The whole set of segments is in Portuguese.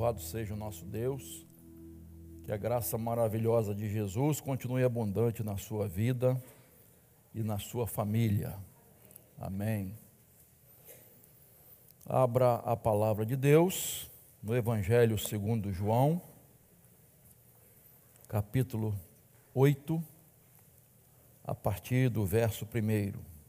Louvado seja o nosso Deus. Que a graça maravilhosa de Jesus continue abundante na sua vida e na sua família. Amém. Abra a palavra de Deus no Evangelho segundo João, capítulo 8, a partir do verso 1.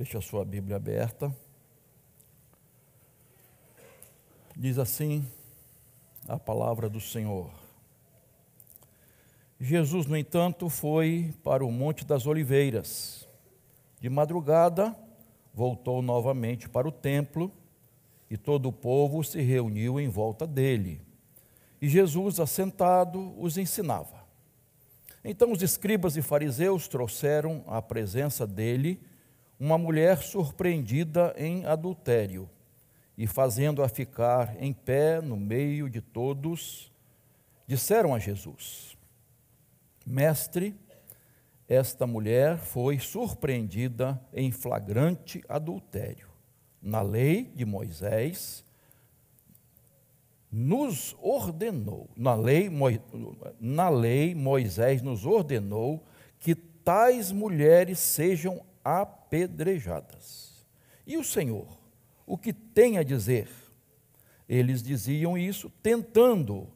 Deixa a sua Bíblia aberta. Diz assim a palavra do Senhor. Jesus, no entanto, foi para o Monte das Oliveiras. De madrugada, voltou novamente para o templo e todo o povo se reuniu em volta dele. E Jesus, assentado, os ensinava. Então os escribas e fariseus trouxeram à presença dele uma mulher surpreendida em adultério e fazendo-a ficar em pé no meio de todos, disseram a Jesus: Mestre, esta mulher foi surpreendida em flagrante adultério. Na lei de Moisés, nos ordenou, na lei, na lei Moisés nos ordenou que tais mulheres sejam apedrejadas. E o Senhor, o que tem a dizer? Eles diziam isso tentando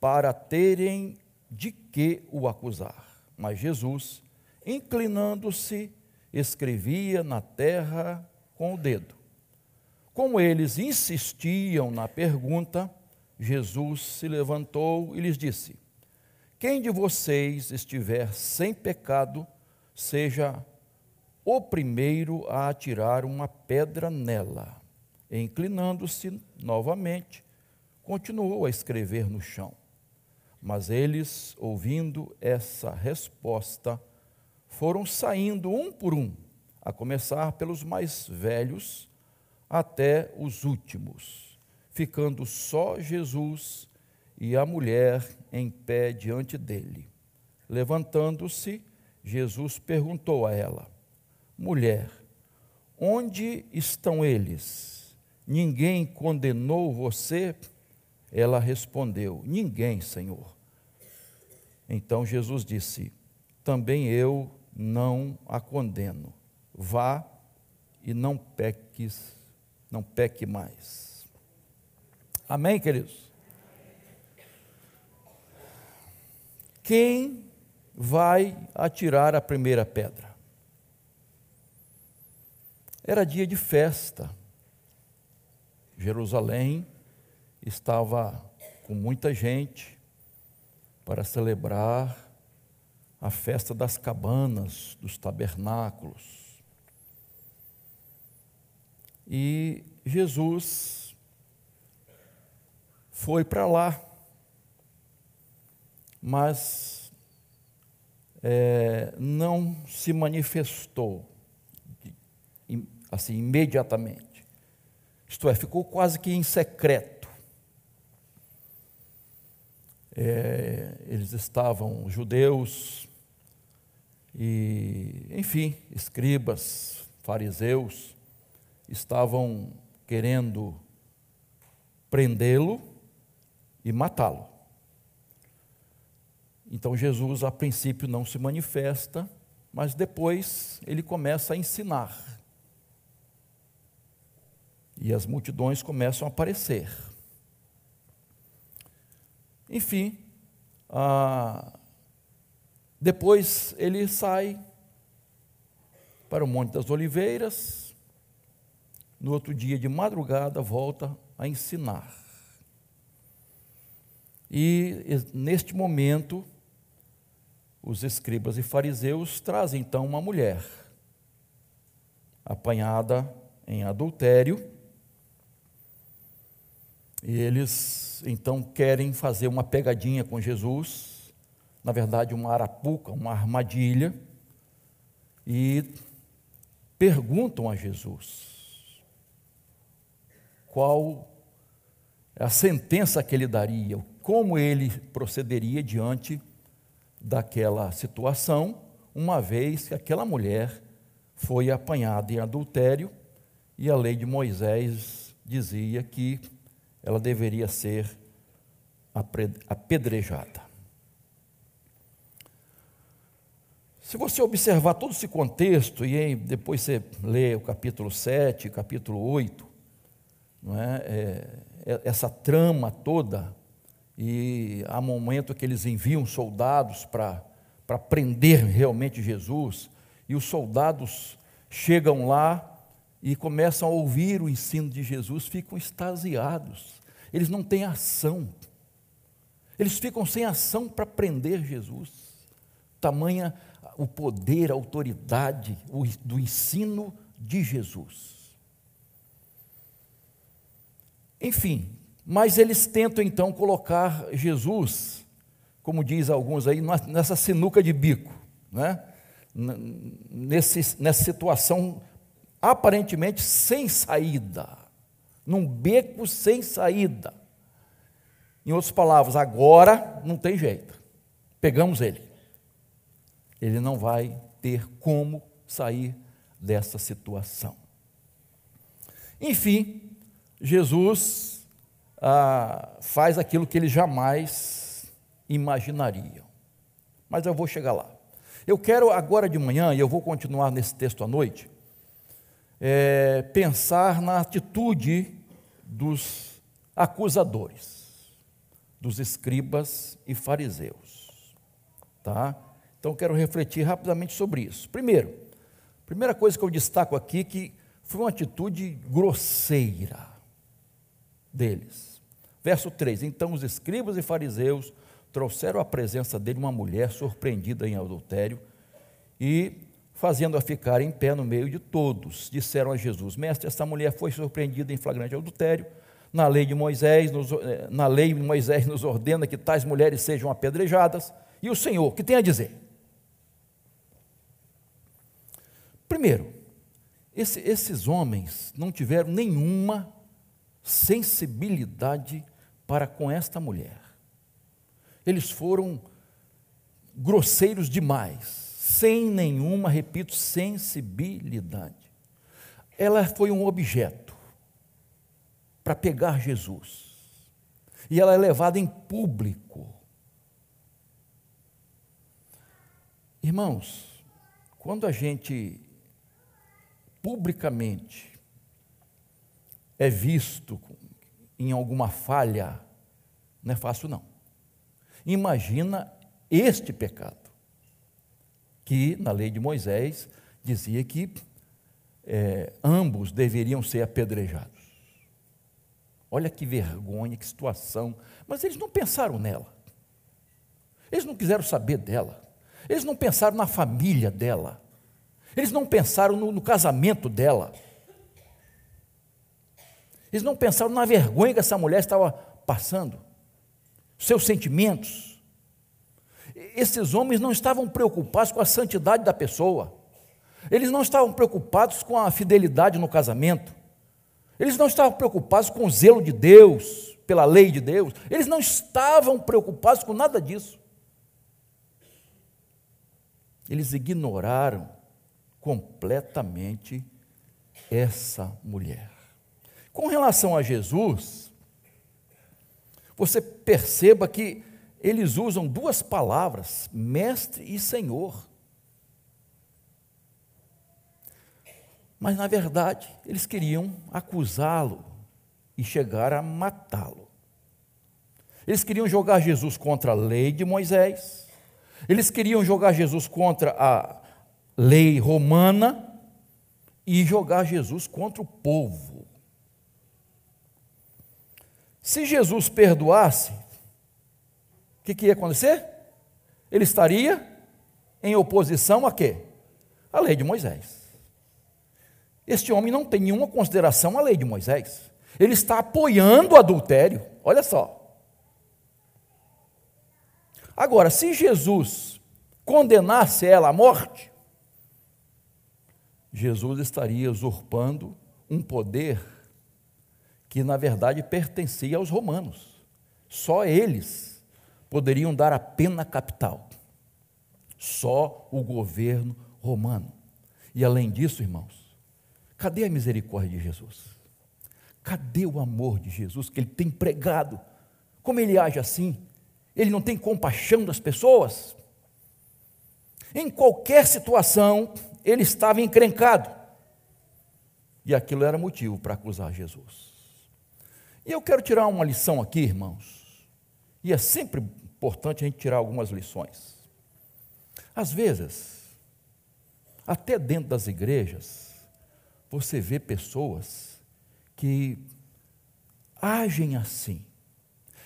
para terem de que o acusar. Mas Jesus, inclinando-se, escrevia na terra com o dedo. Como eles insistiam na pergunta, Jesus se levantou e lhes disse: Quem de vocês estiver sem pecado, seja o primeiro a atirar uma pedra nela. Inclinando-se novamente, continuou a escrever no chão. Mas eles, ouvindo essa resposta, foram saindo um por um, a começar pelos mais velhos até os últimos, ficando só Jesus e a mulher em pé diante dele. Levantando-se, Jesus perguntou a ela: Mulher, onde estão eles? Ninguém condenou você? Ela respondeu: Ninguém, Senhor. Então Jesus disse: Também eu não a condeno. Vá e não peques, não peque mais. Amém, queridos? Quem vai atirar a primeira pedra? Era dia de festa. Jerusalém estava com muita gente para celebrar a festa das cabanas, dos tabernáculos. E Jesus foi para lá, mas é, não se manifestou assim, imediatamente. Isto é, ficou quase que em secreto. É, eles estavam judeus e, enfim, escribas, fariseus, estavam querendo prendê-lo e matá-lo. Então Jesus, a princípio, não se manifesta, mas depois ele começa a ensinar e as multidões começam a aparecer. Enfim, ah, depois ele sai para o Monte das Oliveiras, no outro dia de madrugada volta a ensinar. E neste momento, os escribas e fariseus trazem então uma mulher apanhada em adultério e eles então querem fazer uma pegadinha com Jesus, na verdade, uma arapuca, uma armadilha, e perguntam a Jesus qual a sentença que ele daria, como ele procederia diante daquela situação, uma vez que aquela mulher foi apanhada em adultério e a lei de Moisés dizia que ela deveria ser apedrejada. Se você observar todo esse contexto, e depois você lê o capítulo 7, capítulo 8, não é? é? É, essa trama toda, e há momento que eles enviam soldados para prender realmente Jesus, e os soldados chegam lá e começam a ouvir o ensino de Jesus, ficam extasiados, eles não têm ação, eles ficam sem ação para prender Jesus, tamanha o poder, a autoridade do ensino de Jesus. Enfim, mas eles tentam então colocar Jesus, como diz alguns aí, nessa sinuca de bico, né? Nesse, nessa situação aparentemente sem saída, num beco sem saída. Em outras palavras, agora não tem jeito, pegamos ele ele não vai ter como sair dessa situação. Enfim, Jesus ah, faz aquilo que eles jamais imaginariam. Mas eu vou chegar lá. Eu quero agora de manhã, e eu vou continuar nesse texto à noite, é, pensar na atitude dos acusadores, dos escribas e fariseus. Tá? Então quero refletir rapidamente sobre isso. Primeiro, primeira coisa que eu destaco aqui é que foi uma atitude grosseira deles. Verso 3: Então os escribas e fariseus trouxeram à presença dele uma mulher surpreendida em adultério e, fazendo-a ficar em pé no meio de todos, disseram a Jesus: Mestre, esta mulher foi surpreendida em flagrante adultério. Na lei de Moisés, nos, eh, na lei Moisés nos ordena que tais mulheres sejam apedrejadas. E o Senhor, o que tem a dizer? Primeiro, esse, esses homens não tiveram nenhuma sensibilidade para com esta mulher. Eles foram grosseiros demais, sem nenhuma, repito, sensibilidade. Ela foi um objeto para pegar Jesus. E ela é levada em público. Irmãos, quando a gente publicamente é visto em alguma falha, não é fácil não. Imagina este pecado, que na lei de Moisés dizia que é, ambos deveriam ser apedrejados. Olha que vergonha, que situação. Mas eles não pensaram nela. Eles não quiseram saber dela. Eles não pensaram na família dela. Eles não pensaram no, no casamento dela. Eles não pensaram na vergonha que essa mulher estava passando, seus sentimentos. Esses homens não estavam preocupados com a santidade da pessoa, eles não estavam preocupados com a fidelidade no casamento, eles não estavam preocupados com o zelo de Deus, pela lei de Deus, eles não estavam preocupados com nada disso. Eles ignoraram completamente essa mulher. Com relação a Jesus, você perceba que eles usam duas palavras, mestre e senhor. Mas, na verdade, eles queriam acusá-lo e chegar a matá-lo. Eles queriam jogar Jesus contra a lei de Moisés, eles queriam jogar Jesus contra a lei romana e jogar Jesus contra o povo. Se Jesus perdoasse, o que, que ia acontecer? Ele estaria em oposição a quê? A lei de Moisés. Este homem não tem nenhuma consideração à lei de Moisés. Ele está apoiando o adultério. Olha só. Agora, se Jesus condenasse ela à morte, Jesus estaria usurpando um poder que na verdade pertencia aos romanos. Só eles poderiam dar a pena capital. Só o governo romano. E além disso, irmãos, cadê a misericórdia de Jesus? Cadê o amor de Jesus que ele tem pregado? Como ele age assim? Ele não tem compaixão das pessoas? Em qualquer situação, ele estava encrencado. E aquilo era motivo para acusar Jesus. E eu quero tirar uma lição aqui, irmãos. E é sempre importante a gente tirar algumas lições. Às vezes, até dentro das igrejas, você vê pessoas que agem assim.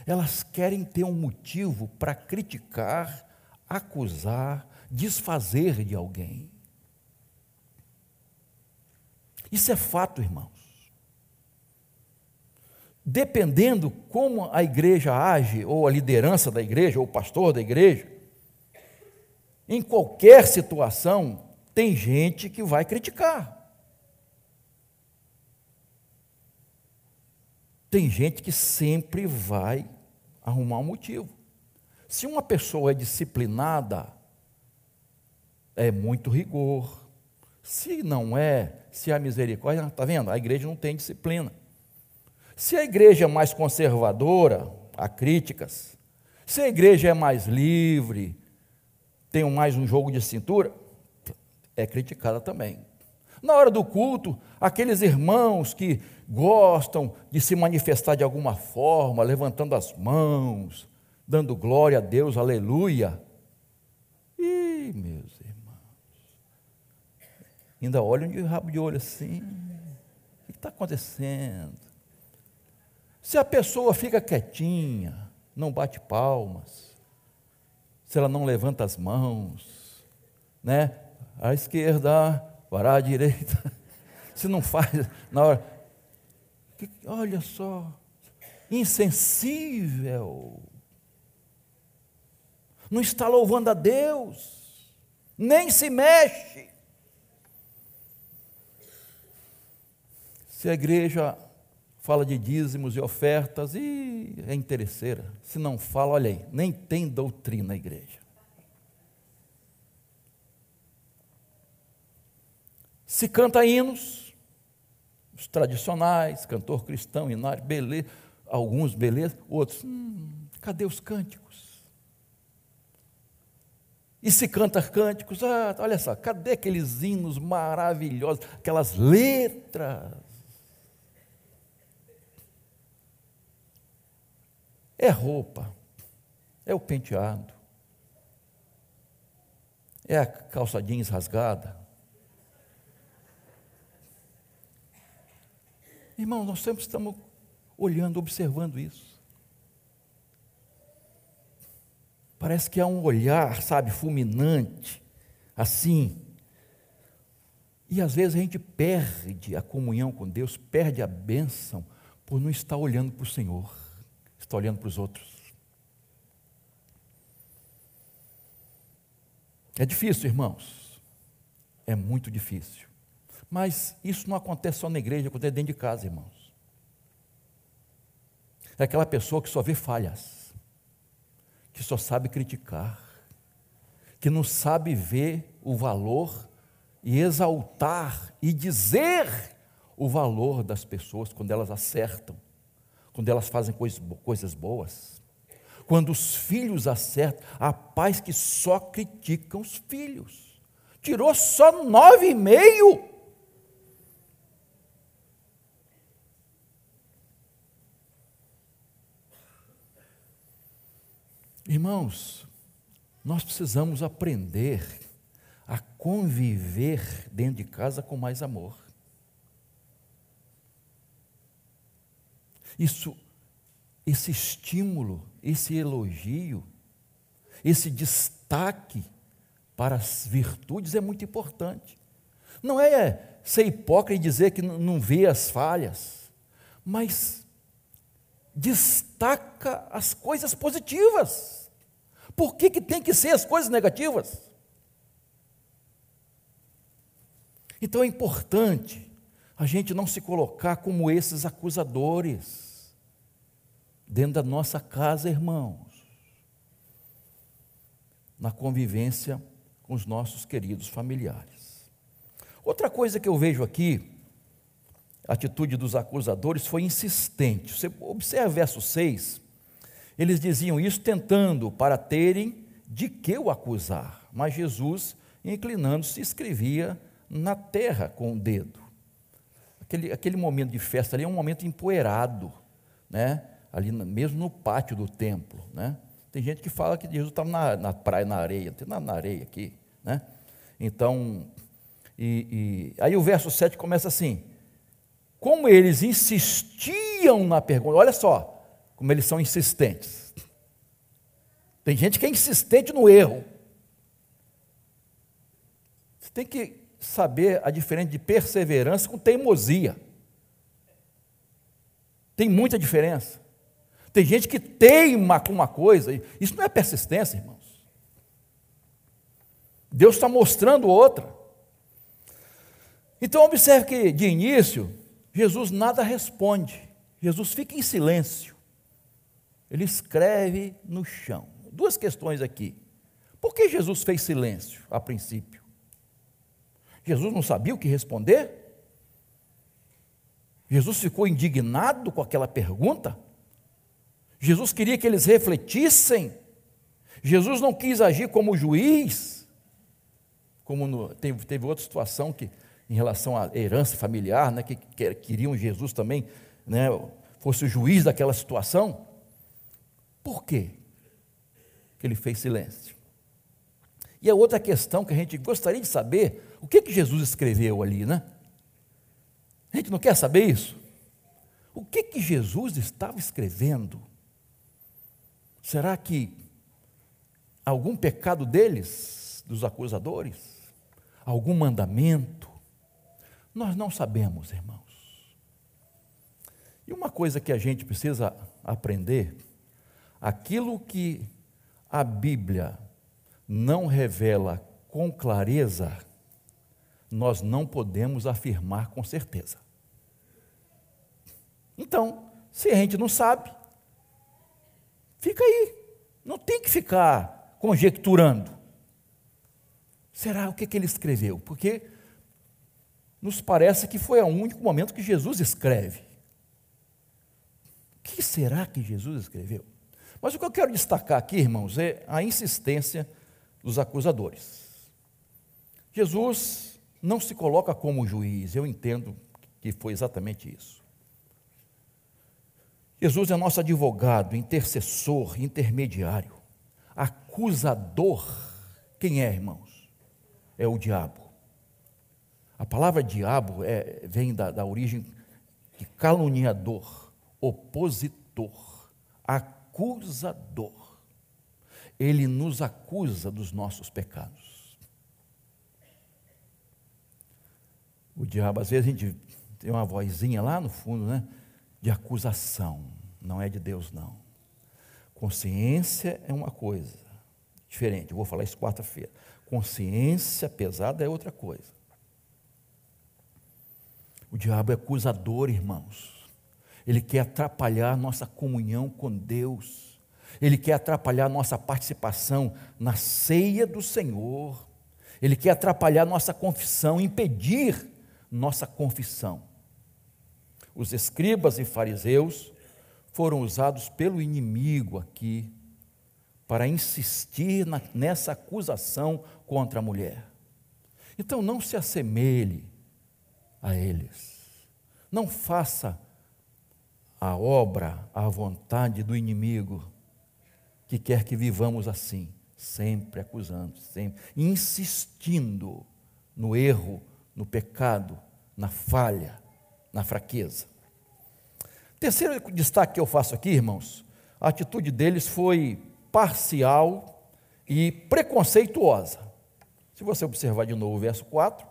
Elas querem ter um motivo para criticar, acusar, desfazer de alguém. Isso é fato, irmãos. Dependendo como a igreja age, ou a liderança da igreja, ou o pastor da igreja, em qualquer situação, tem gente que vai criticar. Tem gente que sempre vai arrumar um motivo. Se uma pessoa é disciplinada, é muito rigor. Se não é, se há misericórdia, está vendo? A igreja não tem disciplina. Se a igreja é mais conservadora, há críticas. Se a igreja é mais livre, tem mais um jogo de cintura, é criticada também. Na hora do culto, aqueles irmãos que gostam de se manifestar de alguma forma, levantando as mãos, dando glória a Deus, aleluia. Ih, meus ainda olham de rabo de olho assim. O que está acontecendo? Se a pessoa fica quietinha, não bate palmas, se ela não levanta as mãos, né? À esquerda, para a direita, se não faz na hora. Olha só, insensível, não está louvando a Deus, nem se mexe. Se a igreja fala de dízimos e ofertas, e é interesseira. Se não fala, olha aí, nem tem doutrina a igreja. Se canta hinos, os tradicionais, cantor cristão, inário, beleza, alguns beleza, outros, hum, cadê os cânticos? E se canta cânticos, ah, olha só, cadê aqueles hinos maravilhosos, aquelas letras? É roupa, é o penteado, é a calça jeans rasgada. Irmão, nós sempre estamos olhando, observando isso. Parece que há um olhar, sabe, fulminante, assim. E às vezes a gente perde a comunhão com Deus, perde a bênção, por não estar olhando para o Senhor está olhando para os outros. É difícil, irmãos. É muito difícil. Mas isso não acontece só na igreja, acontece dentro de casa, irmãos. É aquela pessoa que só vê falhas, que só sabe criticar, que não sabe ver o valor e exaltar e dizer o valor das pessoas quando elas acertam, quando elas fazem coisas boas. Quando os filhos acertam, há pais que só criticam os filhos. Tirou só nove e meio. Irmãos, nós precisamos aprender a conviver dentro de casa com mais amor. Isso, esse estímulo, esse elogio, esse destaque para as virtudes é muito importante. Não é ser hipócrita e dizer que não vê as falhas, mas destaca as coisas positivas. Por que, que tem que ser as coisas negativas? Então é importante a gente não se colocar como esses acusadores dentro da nossa casa, irmãos, na convivência com os nossos queridos familiares. Outra coisa que eu vejo aqui, a atitude dos acusadores foi insistente. Você observa verso 6, eles diziam isso tentando para terem de que o acusar, mas Jesus, inclinando-se, escrevia na terra com o dedo. Aquele, aquele momento de festa ali é um momento empoeirado, né? Ali mesmo no pátio do templo. Né? Tem gente que fala que Jesus estava na, na praia, na areia, tem na, na areia aqui. Né? Então, e, e, aí o verso 7 começa assim: como eles insistiam na pergunta, olha só como eles são insistentes. Tem gente que é insistente no erro. Você tem que saber a diferença de perseverança com teimosia. Tem muita diferença. Tem gente que teima com uma coisa, isso não é persistência, irmãos. Deus está mostrando outra. Então, observe que, de início, Jesus nada responde, Jesus fica em silêncio. Ele escreve no chão. Duas questões aqui. Por que Jesus fez silêncio a princípio? Jesus não sabia o que responder? Jesus ficou indignado com aquela pergunta? Jesus queria que eles refletissem? Jesus não quis agir como juiz? Como no, teve, teve outra situação que, em relação à herança familiar, né, que, que queriam Jesus também né, fosse o juiz daquela situação. Por quê que ele fez silêncio? E a outra questão que a gente gostaria de saber o que, que Jesus escreveu ali, né? A gente não quer saber isso? O que, que Jesus estava escrevendo? Será que algum pecado deles, dos acusadores? Algum mandamento? Nós não sabemos, irmãos. E uma coisa que a gente precisa aprender: aquilo que a Bíblia não revela com clareza, nós não podemos afirmar com certeza. Então, se a gente não sabe, fica aí. Não tem que ficar conjecturando. Será o que, que ele escreveu? Porque nos parece que foi o único momento que Jesus escreve. O que será que Jesus escreveu? Mas o que eu quero destacar aqui, irmãos, é a insistência dos acusadores. Jesus não se coloca como juiz, eu entendo que foi exatamente isso. Jesus é nosso advogado, intercessor, intermediário, acusador. Quem é, irmãos? É o diabo. A palavra diabo é, vem da, da origem de caluniador, opositor, acusador. Ele nos acusa dos nossos pecados. O diabo, às vezes a gente tem uma vozinha lá no fundo, né? De acusação. Não é de Deus, não. Consciência é uma coisa diferente. Eu vou falar isso quarta-feira. Consciência pesada é outra coisa. O diabo é acusador, irmãos. Ele quer atrapalhar nossa comunhão com Deus. Ele quer atrapalhar nossa participação na ceia do Senhor. Ele quer atrapalhar nossa confissão, impedir nossa confissão. Os escribas e fariseus foram usados pelo inimigo aqui para insistir na, nessa acusação contra a mulher. Então não se assemelhe a eles. Não faça a obra à vontade do inimigo que quer que vivamos assim, sempre acusando, sempre insistindo no erro, no pecado, na falha, na fraqueza. Terceiro destaque que eu faço aqui, irmãos, a atitude deles foi parcial e preconceituosa. Se você observar de novo o verso 4,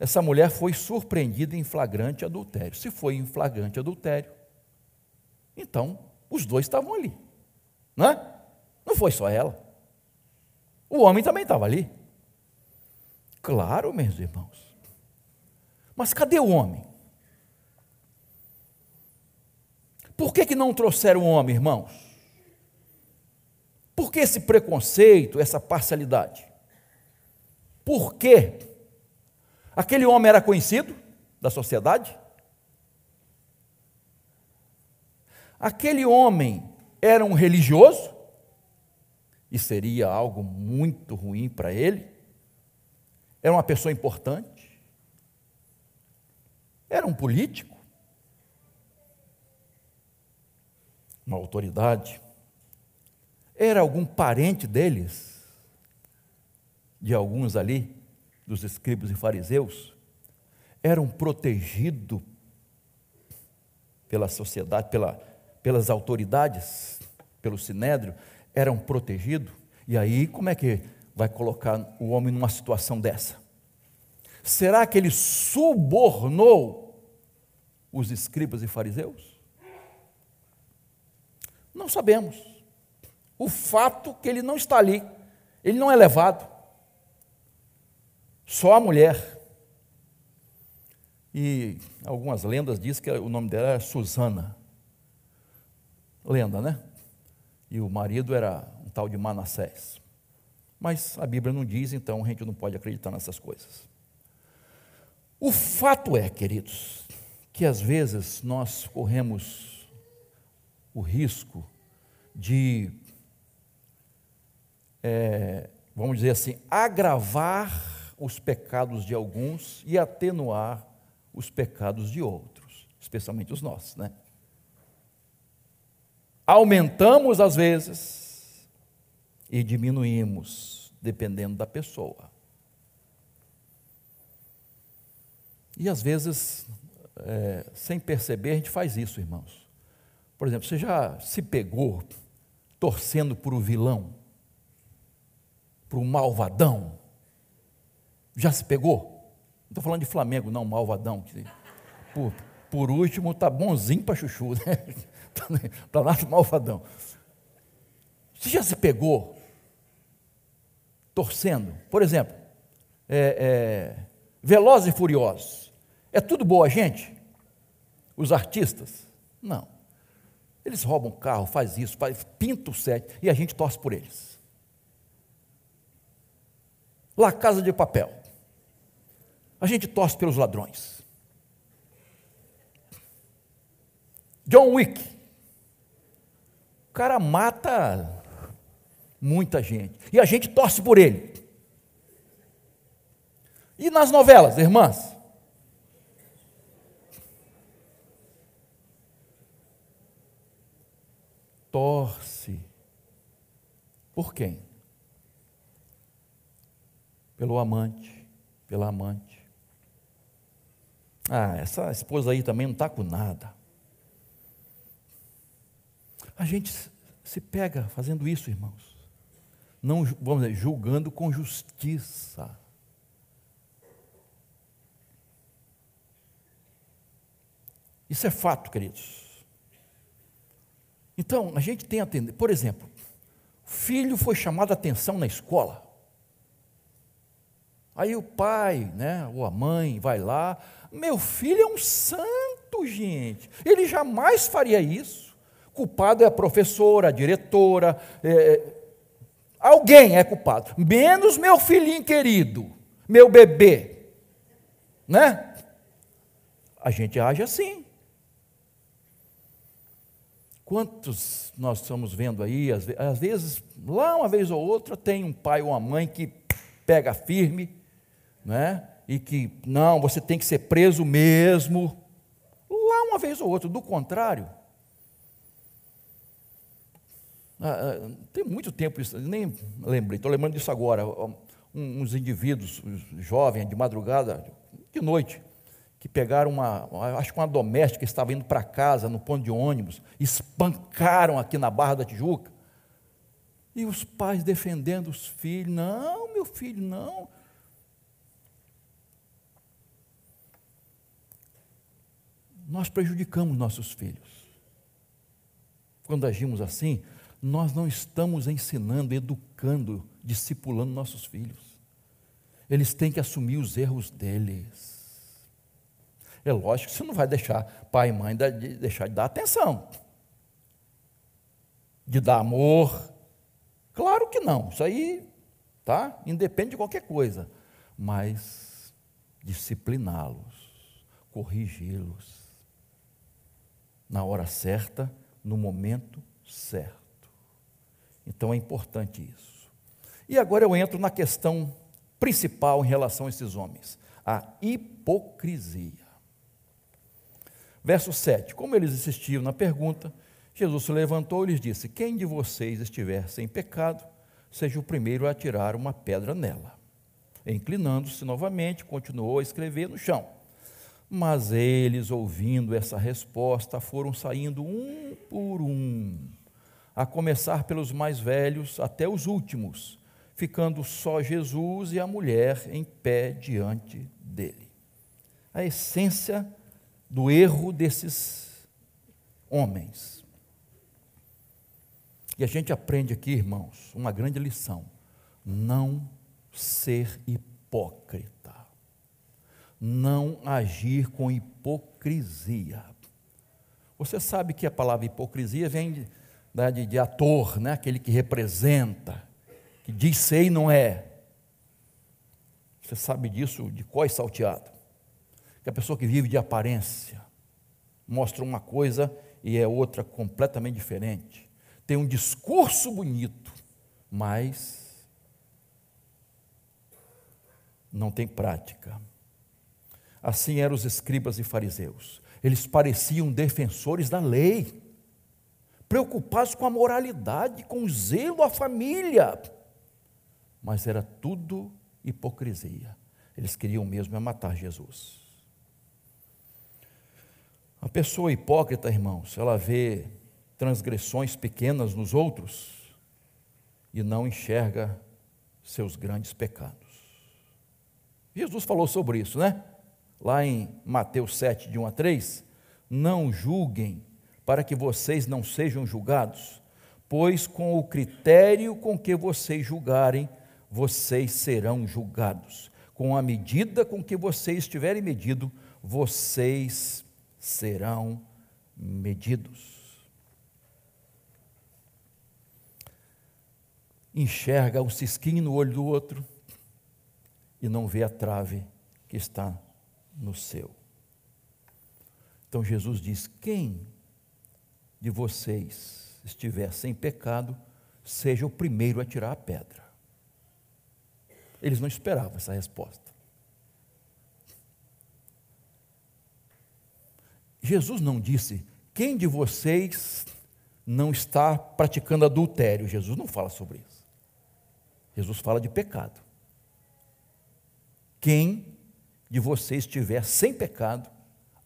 essa mulher foi surpreendida em flagrante adultério. Se foi em flagrante adultério, então os dois estavam ali, não é? Não foi só ela. O homem também estava ali. Claro, meus irmãos. Mas cadê o homem? Por que, que não trouxeram o homem, irmãos? Por que esse preconceito, essa parcialidade? Por quê? Aquele homem era conhecido da sociedade? Aquele homem era um religioso? E seria algo muito ruim para ele? Era uma pessoa importante? Era um político? Uma autoridade? Era algum parente deles? De alguns ali, dos escribas e fariseus? Era um protegido pela sociedade, pela, pelas autoridades, pelo sinédrio? Era um protegido? E aí, como é que vai colocar o homem numa situação dessa? Será que ele subornou os escribas e fariseus? Não sabemos. O fato que ele não está ali, ele não é levado. Só a mulher. E algumas lendas dizem que o nome dela era Susana. Lenda, né? E o marido era um tal de Manassés. Mas a Bíblia não diz, então a gente não pode acreditar nessas coisas. O fato é, queridos, que às vezes nós corremos o risco de, é, vamos dizer assim, agravar os pecados de alguns e atenuar os pecados de outros, especialmente os nossos, né? Aumentamos às vezes e diminuímos, dependendo da pessoa. E às vezes, é, sem perceber, a gente faz isso, irmãos. Por exemplo, você já se pegou torcendo por o vilão, por um malvadão? Já se pegou? Não estou falando de Flamengo, não, malvadão. Por, por último, está bonzinho para chuchu, né? Está lá no malvadão. Você já se pegou torcendo? Por exemplo, é, é, Velozes e Furiosos. É tudo boa gente? Os artistas? Não. Eles roubam carro, faz isso, faz, pinta o set e a gente torce por eles. Lá Casa de Papel. A gente torce pelos ladrões. John Wick. O cara mata muita gente. E a gente torce por ele. E nas novelas, irmãs? Torce. Por quem? Pelo amante, pela amante. Ah, essa esposa aí também não está com nada. A gente se pega fazendo isso, irmãos. Não, vamos dizer, julgando com justiça. Isso é fato, queridos. Então, a gente tem a tendência, por exemplo, o filho foi chamado a atenção na escola. Aí o pai, né, ou a mãe vai lá, meu filho é um santo, gente. Ele jamais faria isso. Culpado é a professora, a diretora, é, alguém é culpado, menos meu filhinho querido, meu bebê, né? A gente age assim. Quantos nós estamos vendo aí, às vezes, lá uma vez ou outra, tem um pai ou uma mãe que pega firme, né? E que, não, você tem que ser preso mesmo. Lá uma vez ou outra, do contrário. Ah, ah tem muito tempo isso, nem lembrei, estou lembrando disso agora. Uns indivíduos jovens, de madrugada, de noite, que pegaram uma, acho que uma doméstica que estava indo para casa no ponto de ônibus, espancaram aqui na Barra da Tijuca. E os pais defendendo os filhos, não, meu filho, não. Nós prejudicamos nossos filhos. Quando agimos assim, nós não estamos ensinando, educando, discipulando nossos filhos. Eles têm que assumir os erros deles. É lógico que você não vai deixar pai e mãe deixar de dar atenção. de dar amor. Claro que não, isso aí, tá? Independe de qualquer coisa. Mas discipliná-los, corrigi-los na hora certa, no momento certo. Então é importante isso. E agora eu entro na questão principal em relação a esses homens: a hipocrisia. Verso 7: Como eles insistiam na pergunta, Jesus se levantou e lhes disse: Quem de vocês estiver sem pecado, seja o primeiro a atirar uma pedra nela. Inclinando-se novamente, continuou a escrever no chão. Mas eles, ouvindo essa resposta, foram saindo um por um, a começar pelos mais velhos até os últimos, ficando só Jesus e a mulher em pé diante dele. A essência do erro desses homens. E a gente aprende aqui, irmãos, uma grande lição: não ser hipócrita, não agir com hipocrisia. Você sabe que a palavra hipocrisia vem de, de, de ator, né? aquele que representa, que diz ser e não é. Você sabe disso de qual salteado que a pessoa que vive de aparência mostra uma coisa e é outra completamente diferente. Tem um discurso bonito, mas não tem prática. Assim eram os escribas e fariseus. Eles pareciam defensores da lei, preocupados com a moralidade, com o zelo à família, mas era tudo hipocrisia. Eles queriam mesmo é matar Jesus. A pessoa hipócrita, irmãos, ela vê transgressões pequenas nos outros e não enxerga seus grandes pecados. Jesus falou sobre isso, né? Lá em Mateus 7, de 1 a 3, não julguem para que vocês não sejam julgados, pois com o critério com que vocês julgarem, vocês serão julgados. Com a medida com que vocês estiverem medido, vocês serão medidos. Enxerga um cisquinho no olho do outro e não vê a trave que está no seu. Então Jesus diz: quem de vocês estiver sem pecado, seja o primeiro a tirar a pedra. Eles não esperavam essa resposta. Jesus não disse: quem de vocês não está praticando adultério? Jesus não fala sobre isso. Jesus fala de pecado. Quem de vocês estiver sem pecado,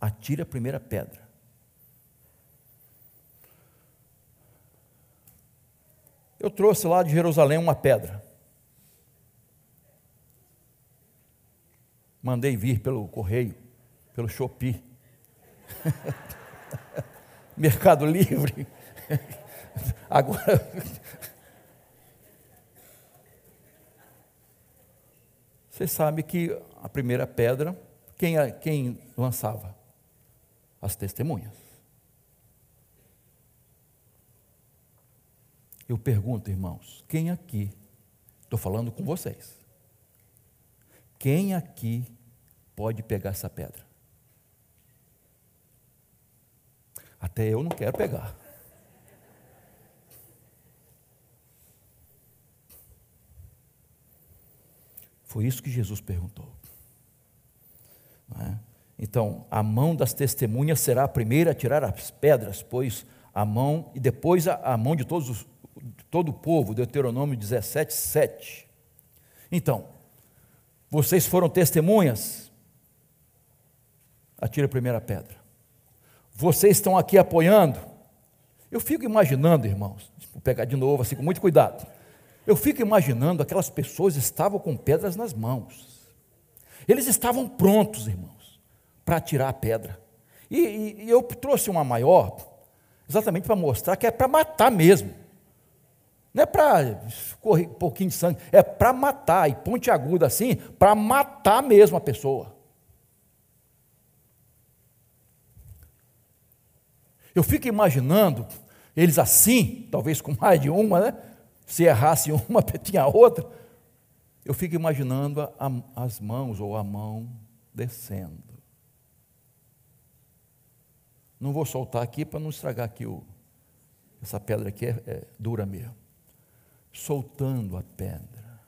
atire a primeira pedra. Eu trouxe lá de Jerusalém uma pedra. Mandei vir pelo correio, pelo Shopee. Mercado Livre. Agora. Você sabe que a primeira pedra, quem, quem lançava? As testemunhas. Eu pergunto, irmãos, quem aqui, estou falando com vocês, quem aqui pode pegar essa pedra? Até eu não quero pegar. Foi isso que Jesus perguntou. É? Então, a mão das testemunhas será a primeira a tirar as pedras, pois a mão, e depois a, a mão de todos os, de todo o povo, Deuteronômio 17, 7. Então, vocês foram testemunhas? Atira a primeira pedra. Vocês estão aqui apoiando? Eu fico imaginando, irmãos, vou pegar de novo, assim, com muito cuidado. Eu fico imaginando aquelas pessoas estavam com pedras nas mãos. Eles estavam prontos, irmãos, para atirar a pedra. E, e, e eu trouxe uma maior, exatamente para mostrar que é para matar mesmo. Não é para correr um pouquinho de sangue, é para matar, e ponte aguda assim, para matar mesmo a pessoa. Eu fico imaginando, eles assim, talvez com mais de uma, né? Se errasse uma, tinha outra. Eu fico imaginando a, as mãos ou a mão descendo. Não vou soltar aqui para não estragar aqui o. Essa pedra aqui é, é dura mesmo. Soltando a pedra.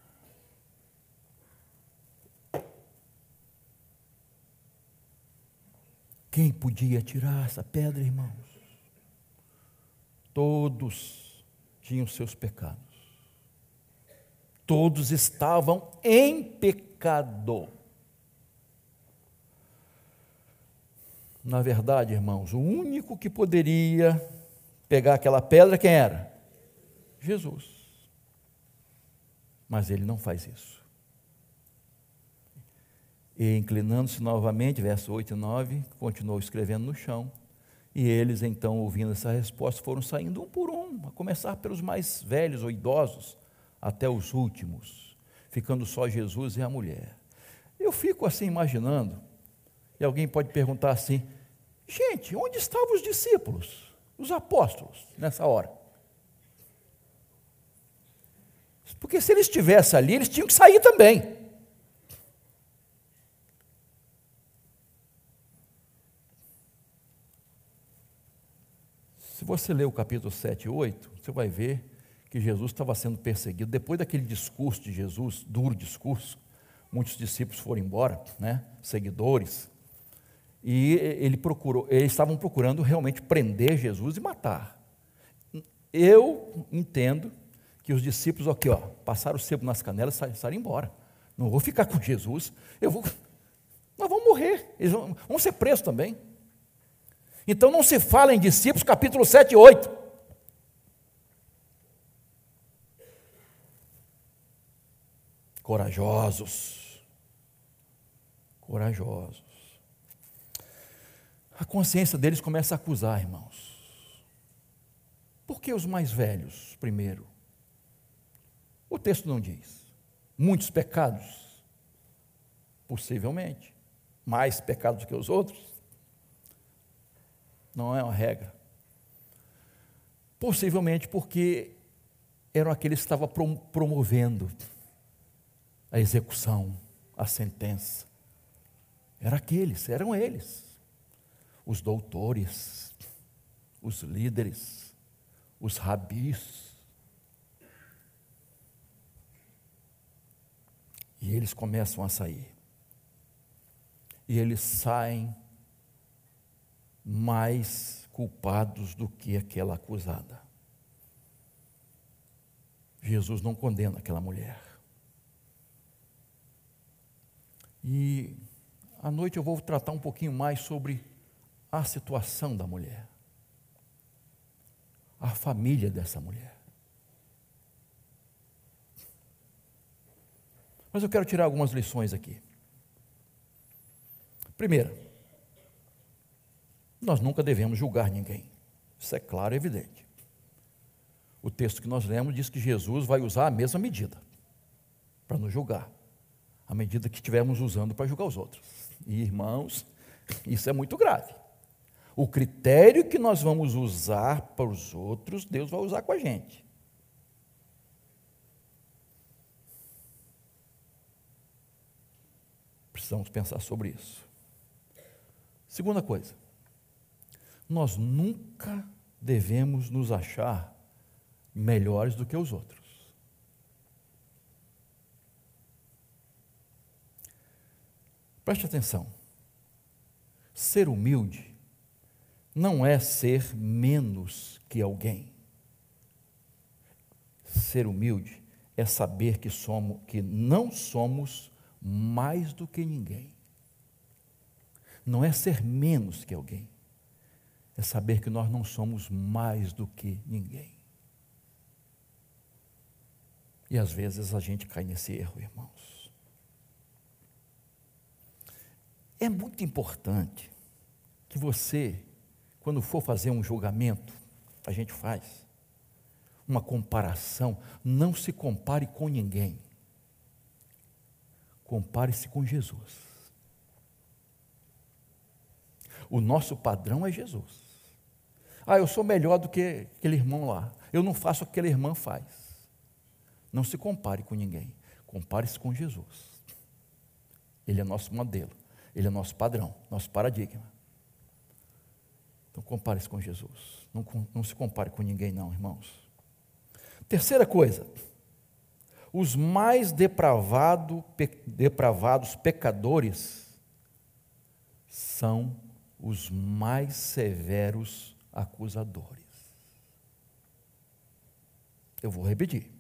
Quem podia tirar essa pedra, irmãos? Todos tinham seus pecados. Todos estavam em pecado. Na verdade, irmãos, o único que poderia pegar aquela pedra, quem era? Jesus. Mas ele não faz isso. E inclinando-se novamente, verso 8 e 9, continuou escrevendo no chão. E eles, então, ouvindo essa resposta, foram saindo um por um, a começar pelos mais velhos ou idosos, até os últimos, ficando só Jesus e a mulher. Eu fico assim imaginando, e alguém pode perguntar assim: gente, onde estavam os discípulos, os apóstolos, nessa hora? Porque se eles estivessem ali, eles tinham que sair também. Você ler o capítulo 7 e 8, você vai ver que Jesus estava sendo perseguido. Depois daquele discurso de Jesus, duro discurso, muitos discípulos foram embora, né? seguidores, e ele procurou, eles estavam procurando realmente prender Jesus e matar. Eu entendo que os discípulos aqui, ó, passaram o sebo nas canelas e saíram embora. Não vou ficar com Jesus, eu vou, nós vamos morrer, eles vão, vão ser presos também. Então não se fala em discípulos, capítulo 7 e 8. Corajosos. Corajosos. A consciência deles começa a acusar, irmãos. Por que os mais velhos primeiro? O texto não diz. Muitos pecados? Possivelmente. Mais pecados do que os outros? Não é uma regra. Possivelmente porque eram aqueles que estavam promovendo a execução, a sentença. Era aqueles, eram eles. Os doutores, os líderes, os rabis. E eles começam a sair. E eles saem mais culpados do que aquela acusada. Jesus não condena aquela mulher. E à noite eu vou tratar um pouquinho mais sobre a situação da mulher, a família dessa mulher. Mas eu quero tirar algumas lições aqui. Primeira, nós nunca devemos julgar ninguém. Isso é claro e evidente. O texto que nós lemos diz que Jesus vai usar a mesma medida para nos julgar, a medida que estivermos usando para julgar os outros. E irmãos, isso é muito grave. O critério que nós vamos usar para os outros, Deus vai usar com a gente. Precisamos pensar sobre isso. Segunda coisa, nós nunca devemos nos achar melhores do que os outros. Preste atenção. Ser humilde não é ser menos que alguém. Ser humilde é saber que somos que não somos mais do que ninguém. Não é ser menos que alguém é saber que nós não somos mais do que ninguém. E às vezes a gente cai nesse erro, irmãos. É muito importante que você, quando for fazer um julgamento, a gente faz uma comparação, não se compare com ninguém. Compare-se com Jesus. O nosso padrão é Jesus. Ah, eu sou melhor do que aquele irmão lá. Eu não faço o que aquela irmã faz. Não se compare com ninguém. Compare-se com Jesus. Ele é nosso modelo. Ele é nosso padrão, nosso paradigma. Então compare-se com Jesus. Não, não se compare com ninguém, não, irmãos. Terceira coisa. Os mais depravado, pe, depravados pecadores são os mais severos acusadores. Eu vou repetir.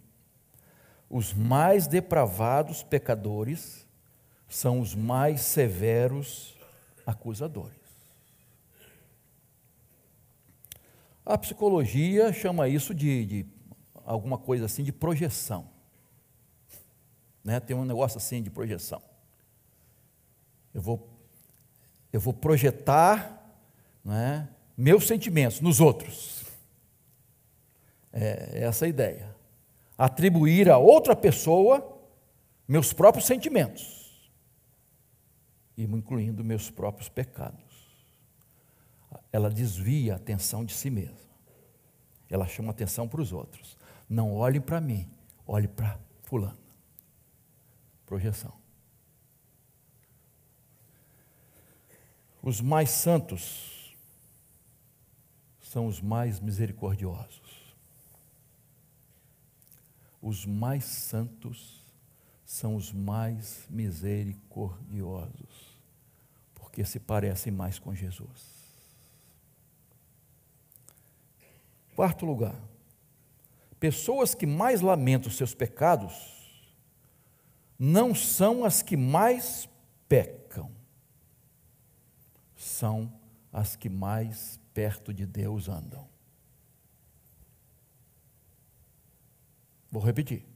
Os mais depravados pecadores são os mais severos acusadores. A psicologia chama isso de, de alguma coisa assim de projeção. Né? Tem um negócio assim de projeção. Eu vou, eu vou projetar né, meus sentimentos nos outros. É essa a ideia. Atribuir a outra pessoa meus próprios sentimentos, incluindo meus próprios pecados. Ela desvia a atenção de si mesma. Ela chama atenção para os outros. Não olhe para mim, olhe para fulano. Projeção. Os mais santos são os mais misericordiosos. Os mais santos são os mais misericordiosos, porque se parecem mais com Jesus. Quarto lugar, pessoas que mais lamentam seus pecados não são as que mais pecam, são as que mais perto de Deus andam. Vou repetir.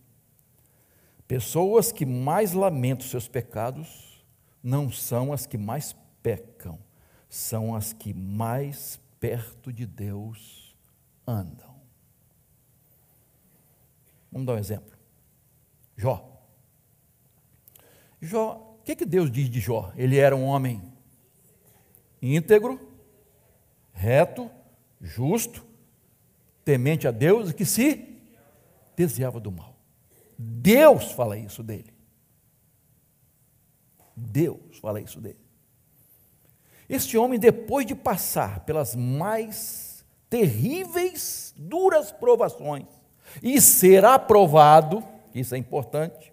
Pessoas que mais lamentam seus pecados não são as que mais pecam, são as que mais perto de Deus andam. Vamos dar um exemplo. Jó. Jó, o que, que Deus diz de Jó? Ele era um homem íntegro, reto, justo, temente a Deus e que se desviava do mal. Deus fala isso dele. Deus fala isso dele. Este homem, depois de passar pelas mais terríveis, duras provações, e ser aprovado, isso é importante.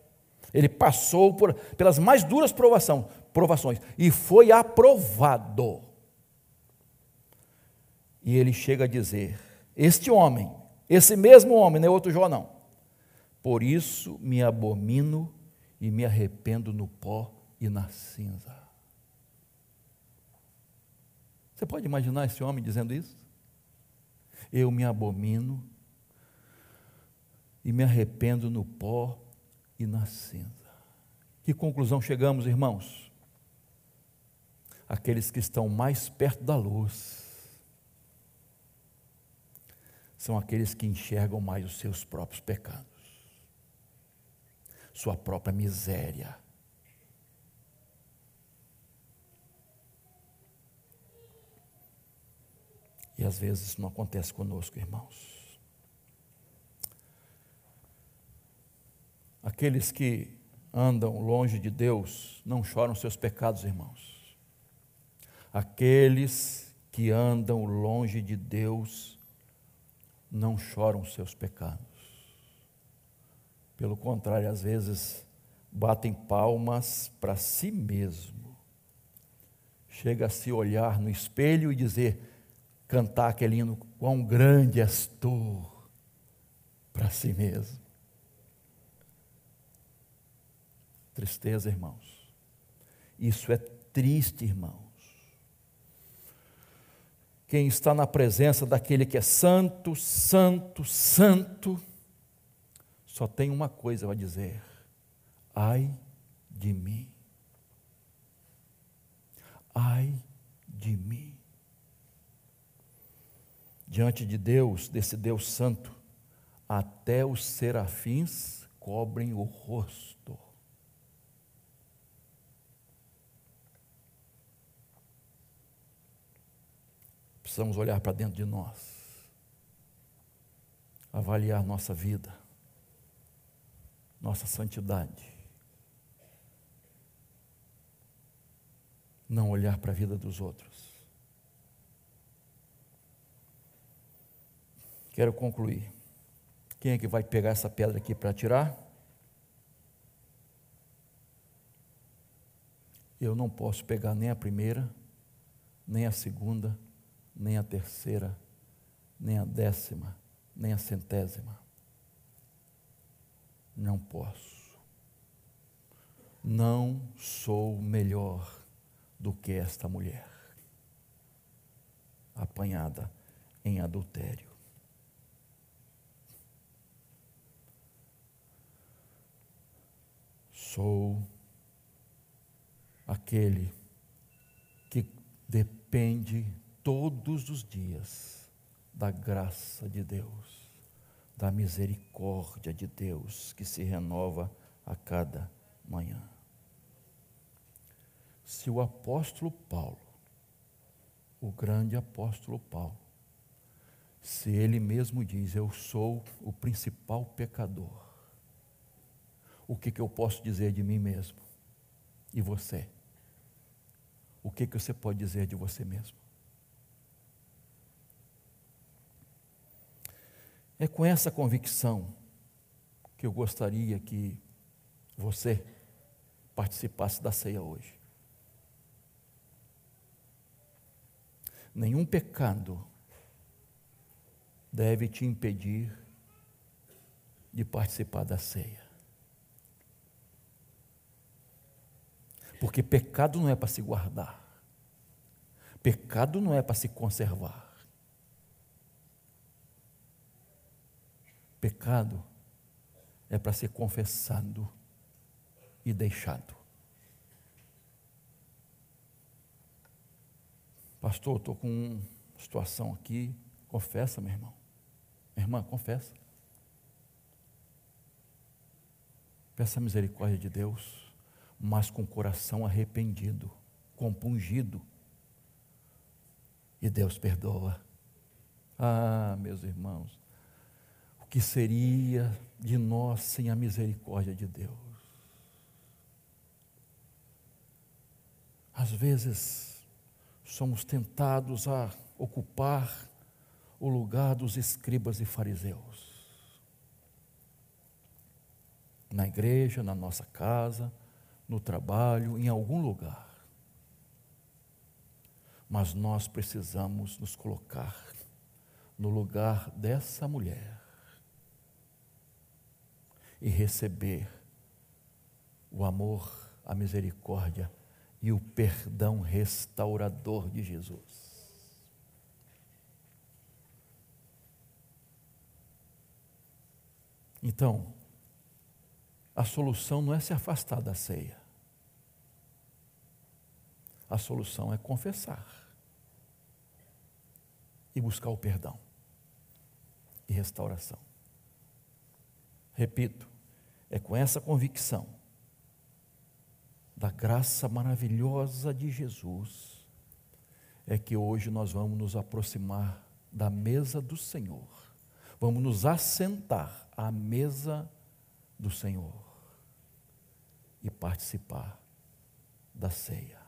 Ele passou por, pelas mais duras provação, provações e foi aprovado. E ele chega a dizer: Este homem, esse mesmo homem, não é outro Jó, não. Por isso me abomino e me arrependo no pó e na cinza. Você pode imaginar esse homem dizendo isso? Eu me abomino e me arrependo no pó e na cinza. Que conclusão chegamos, irmãos? Aqueles que estão mais perto da luz são aqueles que enxergam mais os seus próprios pecados, sua própria miséria. E às vezes isso não acontece conosco, irmãos. Aqueles que andam longe de Deus não choram seus pecados, irmãos. Aqueles que andam longe de Deus não choram seus pecados. Pelo contrário, às vezes batem palmas para si mesmo. Chega a se olhar no espelho e dizer, cantar aquele hino, quão grande és tu para si mesmo. Tristeza, irmãos. Isso é triste, irmãos. Quem está na presença daquele que é santo, santo, santo, só tem uma coisa a dizer: ai de mim. Ai de mim. Diante de Deus, desse Deus santo, até os serafins cobrem o rosto. Precisamos olhar para dentro de nós, avaliar nossa vida, nossa santidade. Não olhar para a vida dos outros. Quero concluir. Quem é que vai pegar essa pedra aqui para tirar? Eu não posso pegar nem a primeira, nem a segunda, nem a terceira, nem a décima, nem a centésima. Não posso. Não sou melhor do que esta mulher, apanhada em adultério. Sou aquele que depende todos os dias da graça de Deus, da misericórdia de Deus que se renova a cada manhã. Se o apóstolo Paulo, o grande apóstolo Paulo, se ele mesmo diz, eu sou o principal pecador, o que, que eu posso dizer de mim mesmo? E você? o que, que você pode dizer de você mesmo? É com essa convicção que eu gostaria que você participasse da ceia hoje. Nenhum pecado deve te impedir de participar da ceia. Porque pecado não é para se guardar. Pecado não é para se conservar. Pecado é para ser confessado e deixado. Pastor, estou com uma situação aqui. Confessa, meu irmão. Minha irmã, confessa. Peça a misericórdia de Deus mas com o coração arrependido, compungido. E Deus perdoa. Ah, meus irmãos, que seria de nós sem a misericórdia de Deus? Às vezes, somos tentados a ocupar o lugar dos escribas e fariseus. Na igreja, na nossa casa, no trabalho, em algum lugar. Mas nós precisamos nos colocar no lugar dessa mulher e receber o amor, a misericórdia e o perdão restaurador de Jesus. Então, a solução não é se afastar da ceia. A solução é confessar e buscar o perdão e restauração. Repito, é com essa convicção da graça maravilhosa de Jesus é que hoje nós vamos nos aproximar da mesa do Senhor. Vamos nos assentar à mesa do Senhor e participar da ceia.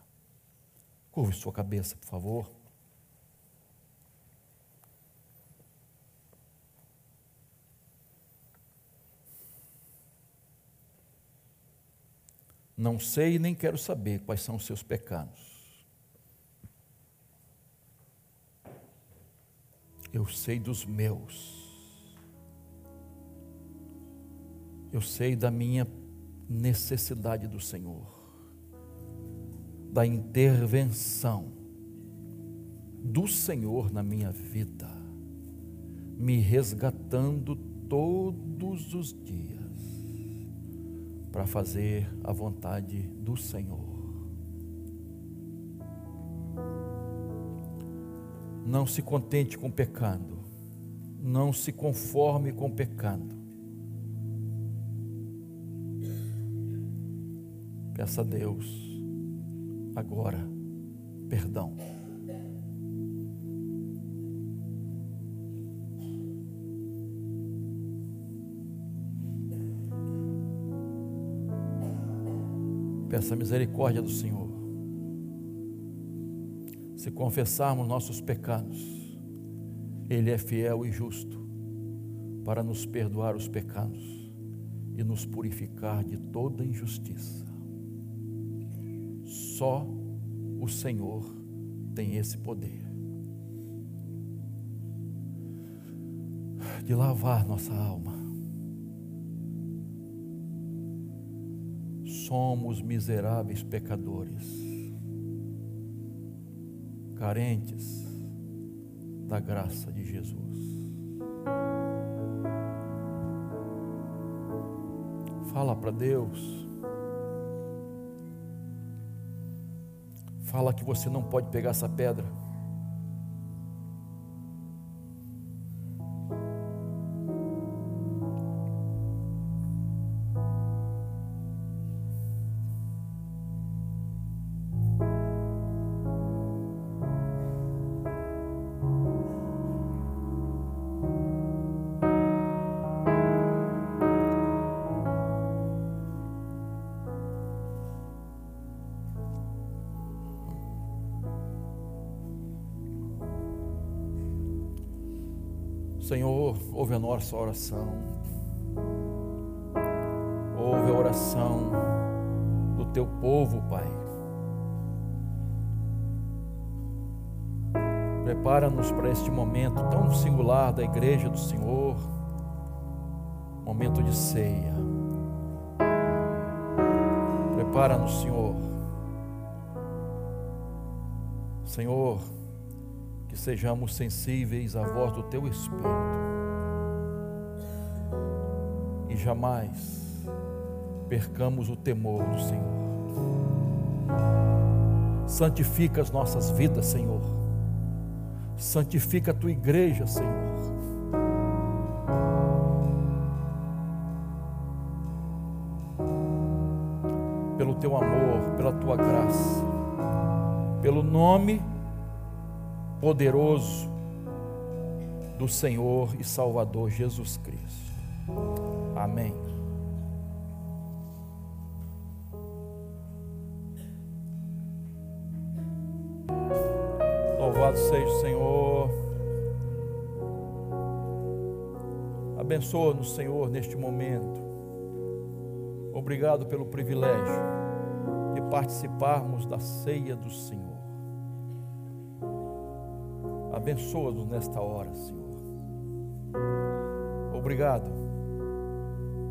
Curve sua cabeça, por favor. Não sei nem quero saber quais são os seus pecados. Eu sei dos meus. Eu sei da minha necessidade do Senhor da intervenção do Senhor na minha vida, me resgatando todos os dias para fazer a vontade do Senhor. Não se contente com o pecado, não se conforme com o pecado. Peça a Deus agora perdão. Peça a misericórdia do Senhor. Se confessarmos nossos pecados, Ele é fiel e justo para nos perdoar os pecados e nos purificar de toda injustiça. Só o Senhor tem esse poder de lavar nossa alma. Somos miseráveis pecadores, carentes da graça de Jesus. Fala para Deus. Fala que você não pode pegar essa pedra. Senhor, ouve a nossa oração. Ouve a oração do teu povo, Pai. Prepara-nos para este momento tão singular da igreja do Senhor, momento de ceia. Prepara-nos, Senhor. Senhor, que sejamos sensíveis à voz do Teu Espírito e jamais percamos o temor do Senhor. Santifica as nossas vidas, Senhor. Santifica a tua igreja, Senhor. Pelo teu amor, pela tua graça, pelo nome poderoso do Senhor e Salvador Jesus Cristo. Amém. Louvado seja o Senhor. Abençoa-nos, Senhor, neste momento. Obrigado pelo privilégio de participarmos da ceia do Senhor. Abençoa-nos nesta hora, Senhor. Obrigado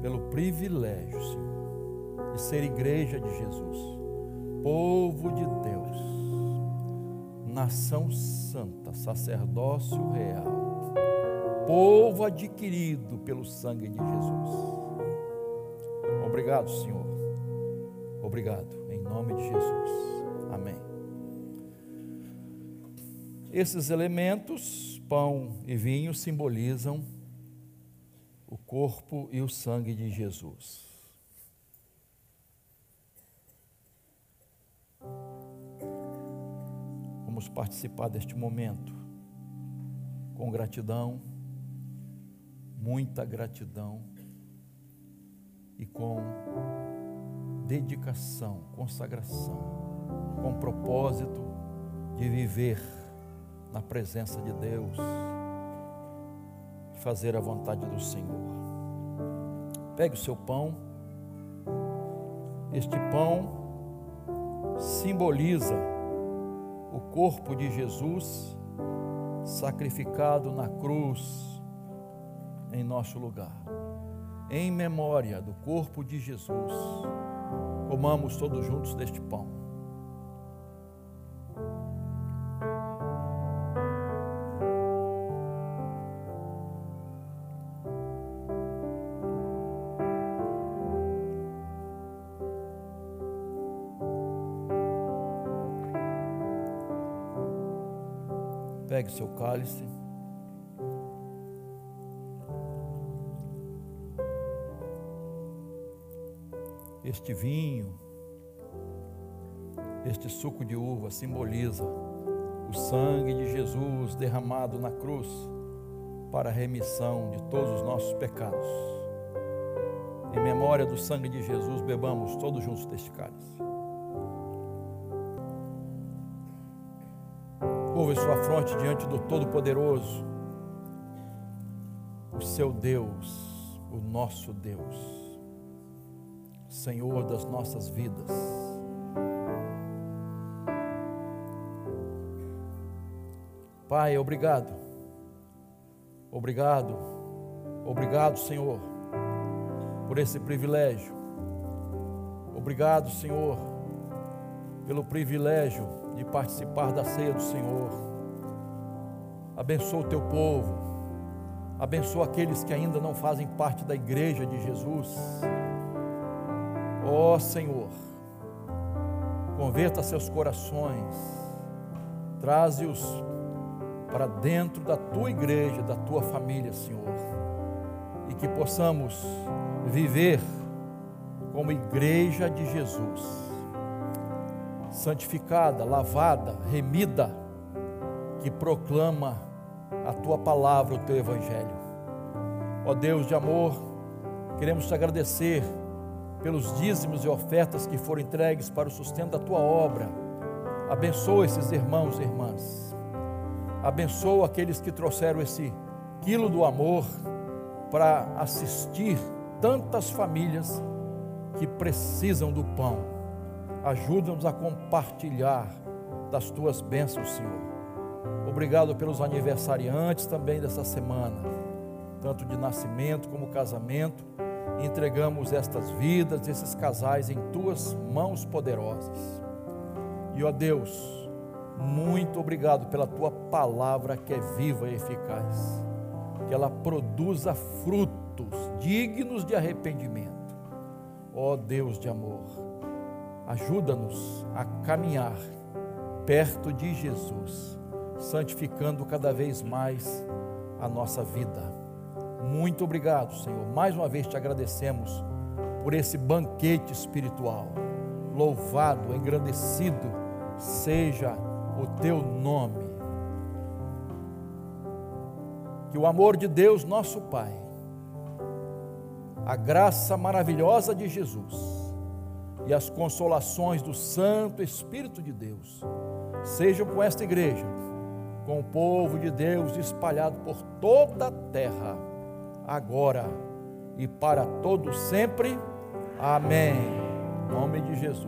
pelo privilégio, Senhor, de ser igreja de Jesus, povo de Deus, nação santa, sacerdócio real, povo adquirido pelo sangue de Jesus. Obrigado, Senhor. Obrigado, em nome de Jesus. Esses elementos, pão e vinho, simbolizam o corpo e o sangue de Jesus. Vamos participar deste momento com gratidão, muita gratidão e com dedicação, consagração, com propósito de viver na presença de Deus, fazer a vontade do Senhor. Pegue o seu pão, este pão simboliza o corpo de Jesus sacrificado na cruz em nosso lugar. Em memória do corpo de Jesus, comamos todos juntos deste pão. Pegue o seu cálice. Este vinho, este suco de uva simboliza o sangue de Jesus derramado na cruz para a remissão de todos os nossos pecados. Em memória do sangue de Jesus, bebamos todos juntos deste cálice. Curva sua fronte diante do Todo-Poderoso, o seu Deus, o nosso Deus, Senhor das nossas vidas. Pai, obrigado. Obrigado. Obrigado, Senhor, por esse privilégio. Obrigado, Senhor, pelo privilégio de participar da ceia do Senhor. Abençoa o teu povo. Abençoa aqueles que ainda não fazem parte da igreja de Jesus. Ó oh, Senhor, converta seus corações, traze-os para dentro da tua igreja, da tua família, Senhor, e que possamos viver como igreja de Jesus, santificada, lavada, remida, que proclama a tua palavra, o teu evangelho. Ó Deus de amor, queremos te agradecer pelos dízimos e ofertas que foram entregues para o sustento da tua obra. Abençoa esses irmãos e irmãs. Abençoa aqueles que trouxeram esse quilo do amor para assistir tantas famílias que precisam do pão. Ajuda-nos a compartilhar das tuas bênçãos, Senhor. Obrigado pelos aniversariantes também dessa semana, tanto de nascimento como casamento. Entregamos estas vidas, esses casais em tuas mãos poderosas. E ó Deus, muito obrigado pela tua palavra que é viva e eficaz, que ela produza frutos dignos de arrependimento. Ó Deus de amor, ajuda-nos a caminhar perto de Jesus, santificando cada vez mais a nossa vida. Muito obrigado, Senhor. Mais uma vez te agradecemos por esse banquete espiritual. Louvado, engrandecido seja o teu nome. Que o amor de Deus, nosso Pai, a graça maravilhosa de Jesus e as consolações do Santo Espírito de Deus sejam com esta igreja, com o povo de Deus espalhado por toda a terra, agora e para todos sempre. Amém. Em nome de Jesus.